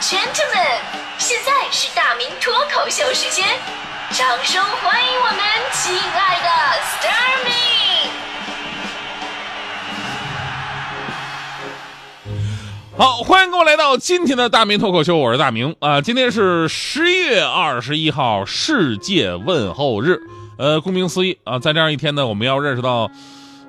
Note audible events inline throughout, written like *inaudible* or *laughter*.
gentlemen，现在是大明脱口秀时间，掌声欢迎我们亲爱的 s t a r m y 好，欢迎各位来到今天的大明脱口秀，我是大明啊、今天是十一月二十一号，世界问候日。呃，顾名思义啊，在这样一天呢，我们要认识到，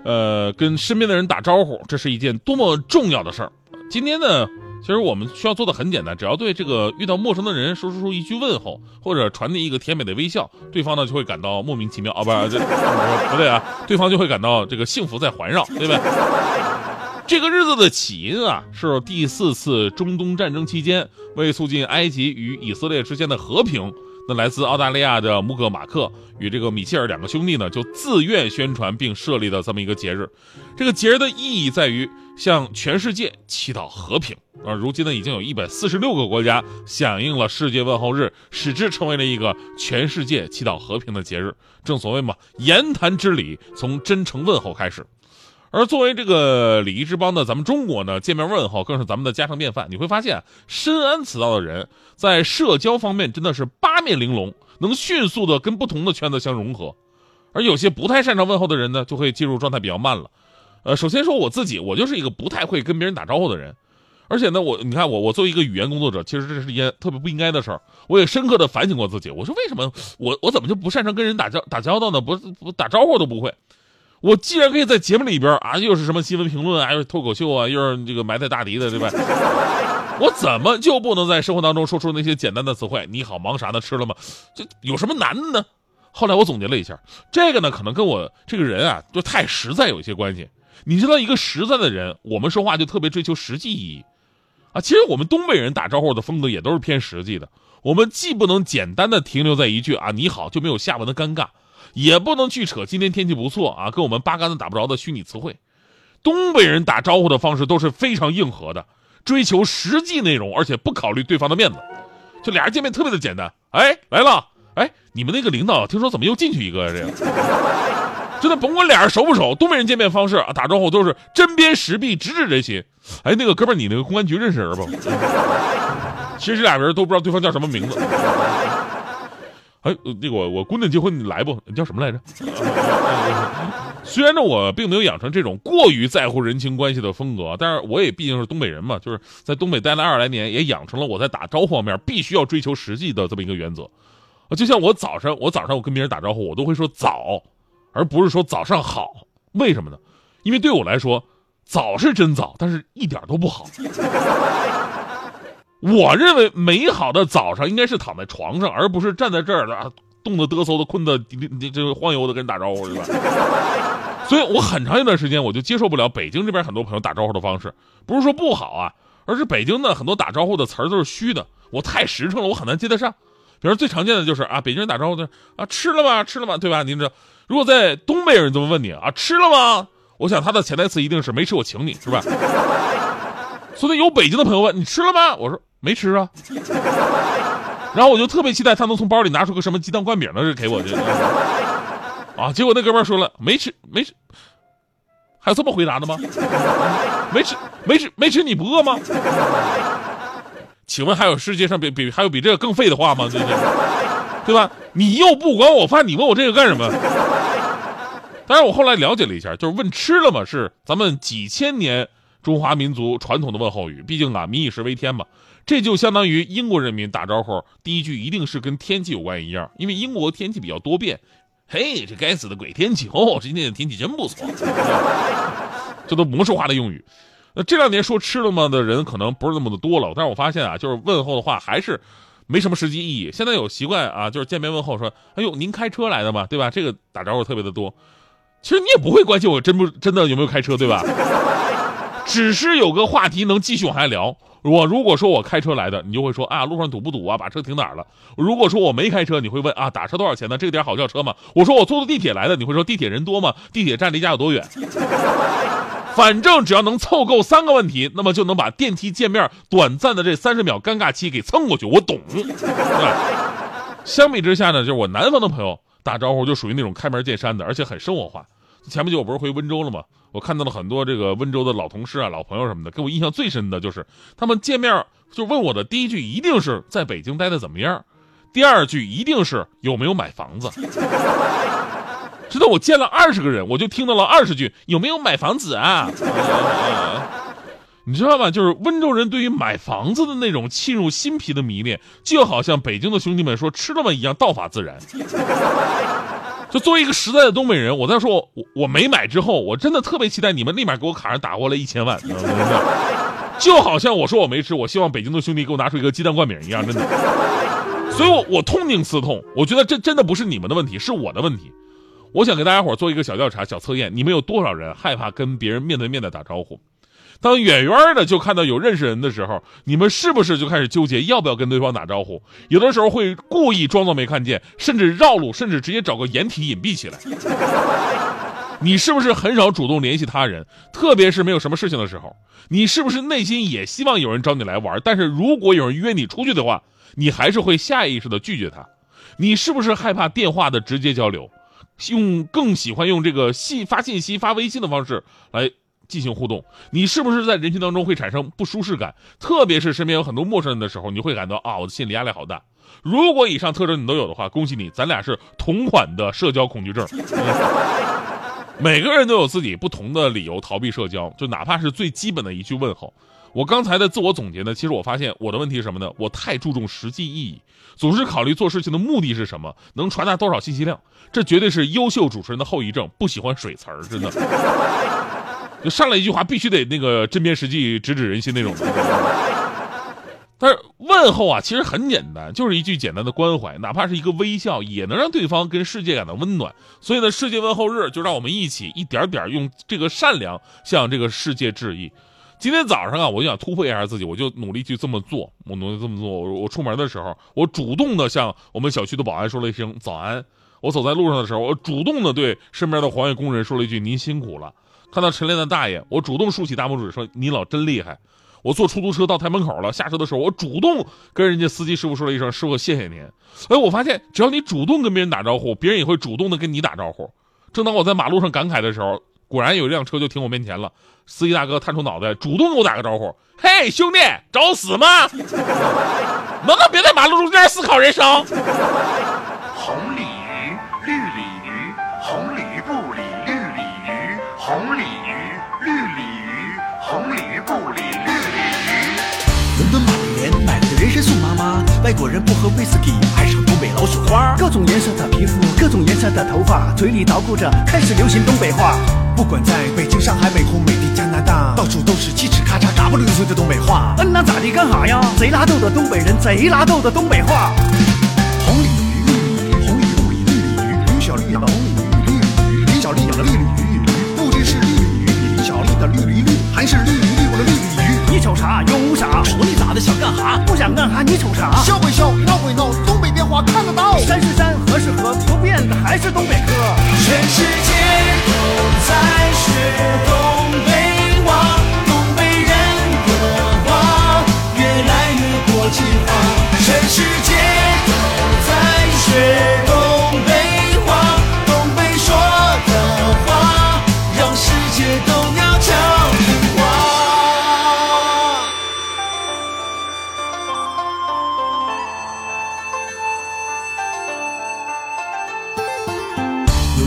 呃，跟身边的人打招呼，这是一件多么重要的事儿。今天呢，其实我们需要做的很简单，只要对这个遇到陌生的人说出一句问候，或者传递一个甜美的微笑，对方呢就会感到莫名其妙啊，不是这 *laughs* 不对啊，对方就会感到这个幸福在环绕，对吧？这个日子的起因啊，是第四次中东战争期间，为促进埃及与以色列之间的和平，那来自澳大利亚的穆格马克与这个米切尔两个兄弟呢，就自愿宣传并设立的这么一个节日。这个节日的意义在于向全世界祈祷和平啊。如今呢，已经有一百四十六个国家响应了世界问候日，使之成为了一个全世界祈祷和平的节日。正所谓嘛，言谈之礼从真诚问候开始。而作为这个礼仪之邦的咱们中国呢，见面问候更是咱们的家常便饭。你会发现，深谙此道的人在社交方面真的是八面玲珑，能迅速的跟不同的圈子相融合。而有些不太擅长问候的人呢，就会进入状态比较慢了。呃，首先说我自己，我就是一个不太会跟别人打招呼的人。而且呢，我你看我，我作为一个语言工作者，其实这是一件特别不应该的事儿。我也深刻的反省过自己，我说为什么我我怎么就不擅长跟人打交打交道呢？不不打招呼都不会。我既然可以在节目里边啊，又是什么新闻评论啊，又是脱口秀啊，又是这个埋汰大敌的，对吧？*laughs* 我怎么就不能在生活当中说出那些简单的词汇？你好，忙啥呢？吃了吗？这有什么难的呢？后来我总结了一下，这个呢，可能跟我这个人啊，就太实在有一些关系。你知道，一个实在的人，我们说话就特别追求实际意义啊。其实我们东北人打招呼的风格也都是偏实际的。我们既不能简单的停留在一句啊你好就没有下文的尴尬。也不能去扯今天天气不错啊，跟我们八竿子打不着的虚拟词汇。东北人打招呼的方式都是非常硬核的，追求实际内容，而且不考虑对方的面子。就俩人见面特别的简单，哎来了，哎你们那个领导听说怎么又进去一个呀？这样，真的甭管俩人熟不熟，东北人见面方式啊打招呼都是针砭时弊，直指人心。哎那个哥们儿，你那个公安局认识人不？其实这俩人都不知道对方叫什么名字。哎，那个我我姑娘结婚你来不？你叫什么来着？*laughs* 虽然呢，我并没有养成这种过于在乎人情关系的风格，但是我也毕竟是东北人嘛，就是在东北待了二十来年，也养成了我在打招呼方面必须要追求实际的这么一个原则。就像我早上，我早上我跟别人打招呼，我都会说早，而不是说早上好。为什么呢？因为对我来说，早是真早，但是一点都不好。我认为美好的早上应该是躺在床上，而不是站在这儿啊，冻得嘚瑟的、困得这个晃悠的跟人打招呼，对吧？所以我很长一段时间我就接受不了北京这边很多朋友打招呼的方式，不是说不好啊，而是北京的很多打招呼的词儿都是虚的，我太实诚了，我很难接得上。比如最常见的就是啊，北京人打招呼的啊，吃了吗？吃了吗？对吧？您这如果在东北人这么问你啊，吃了吗？我想他的潜台词一定是没吃，我请你，是吧？*laughs* 所以有北京的朋友问你吃了吗？我说。没吃啊，然后我就特别期待他能从包里拿出个什么鸡蛋灌饼的给我去，啊，结果那哥们说了没吃没吃，还有这么回答的吗？*laughs* 没吃没吃没吃你不饿吗？请问还有世界上比比还有比这个更废的话吗？对对，*laughs* 对吧？你又不管我饭，你问我这个干什么？*laughs* 当然我后来了解了一下，就是问吃了吗？是咱们几千年中华民族传统的问候语，毕竟啊民以食为天嘛。这就相当于英国人民打招呼第一句一定是跟天气有关一样，因为英国天气比较多变。嘿，这该死的鬼天气哦！今天的天气真不错，*laughs* 这都模式化的用语。那这两年说吃了吗的人可能不是那么的多了，但是我发现啊，就是问候的话还是没什么实际意义。现在有习惯啊，就是见面问候说：“哎呦，您开车来的吗？对吧？”这个打招呼特别的多。其实你也不会关心我真不真的有没有开车，对吧？只是有个话题能继续往下聊。我如果说我开车来的，你就会说啊，路上堵不堵啊？把车停哪儿了？如果说我没开车，你会问啊，打车多少钱呢？这个点好叫车吗？我说我坐的地铁来的，你会说地铁人多吗？地铁站离家有多远？反正只要能凑够三个问题，那么就能把电梯见面短暂的这三十秒尴尬期给蹭过去。我懂。对，相比之下呢，就是我南方的朋友打招呼就属于那种开门见山的，而且很生活化。前不久我不是回温州了吗？我看到了很多这个温州的老同事啊、老朋友什么的，给我印象最深的就是他们见面就问我的第一句一定是在北京待的怎么样，第二句一定是有没有买房子。直到我见了二十个人，我就听到了二十句有没有买房子啊？*laughs* 你知道吗？就是温州人对于买房子的那种沁入心脾的迷恋，就好像北京的兄弟们说吃了吗一样，道法自然。就作为一个实在的东北人，我在说我我没买之后，我真的特别期待你们立马给我卡上打过来一千万，就好像我说我没吃，我希望北京的兄弟给我拿出一个鸡蛋灌饼一样，真的。所以我我痛定思痛，我觉得这真的不是你们的问题，是我的问题。我想给大家伙做一个小调查、小测验，你们有多少人害怕跟别人面对面的打招呼？当远远的就看到有认识人的时候，你们是不是就开始纠结要不要跟对方打招呼？有的时候会故意装作没看见，甚至绕路，甚至直接找个掩体隐蔽起来。你是不是很少主动联系他人？特别是没有什么事情的时候，你是不是内心也希望有人找你来玩？但是如果有人约你出去的话，你还是会下意识的拒绝他。你是不是害怕电话的直接交流，用更喜欢用这个信发信息、发微信的方式来？进行互动，你是不是在人群当中会产生不舒适感？特别是身边有很多陌生人的时候，你会感到啊，我的心理压力好大。如果以上特征你都有的话，恭喜你，咱俩是同款的社交恐惧症。每个人都有自己不同的理由逃避社交，就哪怕是最基本的一句问候。我刚才的自我总结呢，其实我发现我的问题是什么呢？我太注重实际意义，总是考虑做事情的目的是什么，能传达多少信息量。这绝对是优秀主持人的后遗症，不喜欢水词儿，真的。*laughs* 就上来一句话，必须得那个针砭时弊、直指人心那种。但是问候啊，其实很简单，就是一句简单的关怀，哪怕是一个微笑，也能让对方跟世界感到温暖。所以呢，世界问候日就让我们一起一点点用这个善良向这个世界致意。今天早上啊，我就想突破一下自己，我就努力去这么做。我努力这么做，我我出门的时候，我主动的向我们小区的保安说了一声早安。我走在路上的时候，我主动的对身边的环卫工人说了一句您辛苦了。看到晨练的大爷，我主动竖起大拇指说：“你老真厉害。”我坐出租车到台门口了，下车的时候，我主动跟人家司机师傅说了一声：“师傅，谢谢您。”哎，我发现只要你主动跟别人打招呼，别人也会主动的跟你打招呼。正当我在马路上感慨的时候，果然有一辆车就停我面前了。司机大哥探出脑袋，主动给我打个招呼：“嘿，兄弟，找死吗？*laughs* 能不能别在马路中间思考人生？”红鲤鱼，绿鲤鱼，红鲤鱼不理绿鲤鱼，红鲤鱼，绿鲤鱼，红鲤鱼不理绿鲤鱼。伦敦马年买的人参送妈妈外国人不喝威士忌，爱上东北老雪花。各种颜色的皮肤，各种颜色的头发，嘴里捣鼓着，开始流行东北话。不管在北京、上海、美国、美的、加拿大，到处都是叽叽咔嚓、嘎不溜秋的东北话。嗯，那咋的？干哈呀？贼拉逗的东北人，贼拉逗的东北话。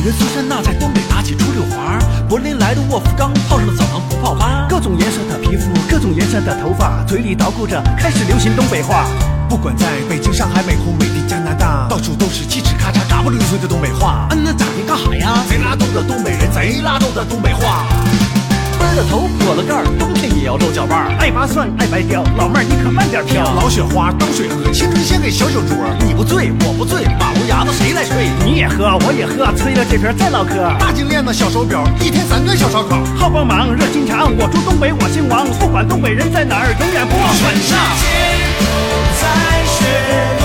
人苏珊娜在东北打起出溜滑，柏林来的沃夫冈泡上了澡堂不泡吧。各种颜色的皮肤，各种颜色的头发，嘴里捣鼓着，开始流行东北话。不管在北京、上海、美国、美的、加拿大，到处都是叽叽咔嚓、嘎不溜碎的东北话。嗯，那咋的？干哈呀？贼拉逗的东北人，贼拉逗的东北话。奔了头，破了盖儿，冬天也要露脚腕儿。爱拔蒜，爱白条，老妹儿你可慢点飘。老雪花，当水喝，青春献给小酒桌。你不醉，我不醉，马路牙子谁来睡？你也喝，我也喝，吹了这瓶再唠嗑。大金链子，小手表，一天三顿小烧烤。好帮忙，热心肠，我住东北，我姓王，不管东北人在哪儿，永远不忘。全世界都在学。